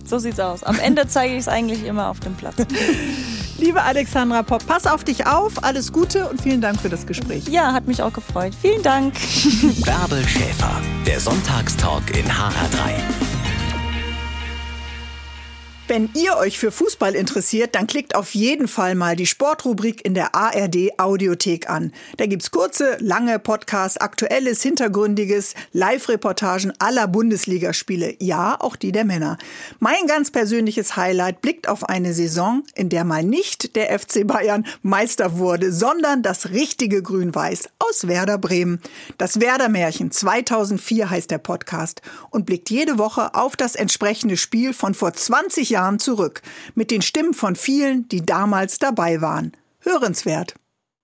So sieht's aus. Am Ende zeige ich es eigentlich immer auf dem Platz. Liebe Alexandra Popp, pass auf dich auf, alles Gute und vielen Dank für das Gespräch. Ja, hat mich auch gefreut. Vielen Dank. Bärbel Schäfer, der Sonntagstalk in HR3. Wenn ihr euch für Fußball interessiert, dann klickt auf jeden Fall mal die Sportrubrik in der ARD Audiothek an. Da gibt's kurze, lange Podcasts, aktuelles, hintergründiges, Live-Reportagen aller Bundesligaspiele. Ja, auch die der Männer. Mein ganz persönliches Highlight blickt auf eine Saison, in der mal nicht der FC Bayern Meister wurde, sondern das richtige Grün-Weiß aus Werder Bremen. Das Werder-Märchen 2004 heißt der Podcast und blickt jede Woche auf das entsprechende Spiel von vor 20 Jahren Jahren zurück, mit den Stimmen von vielen, die damals dabei waren. Hörenswert.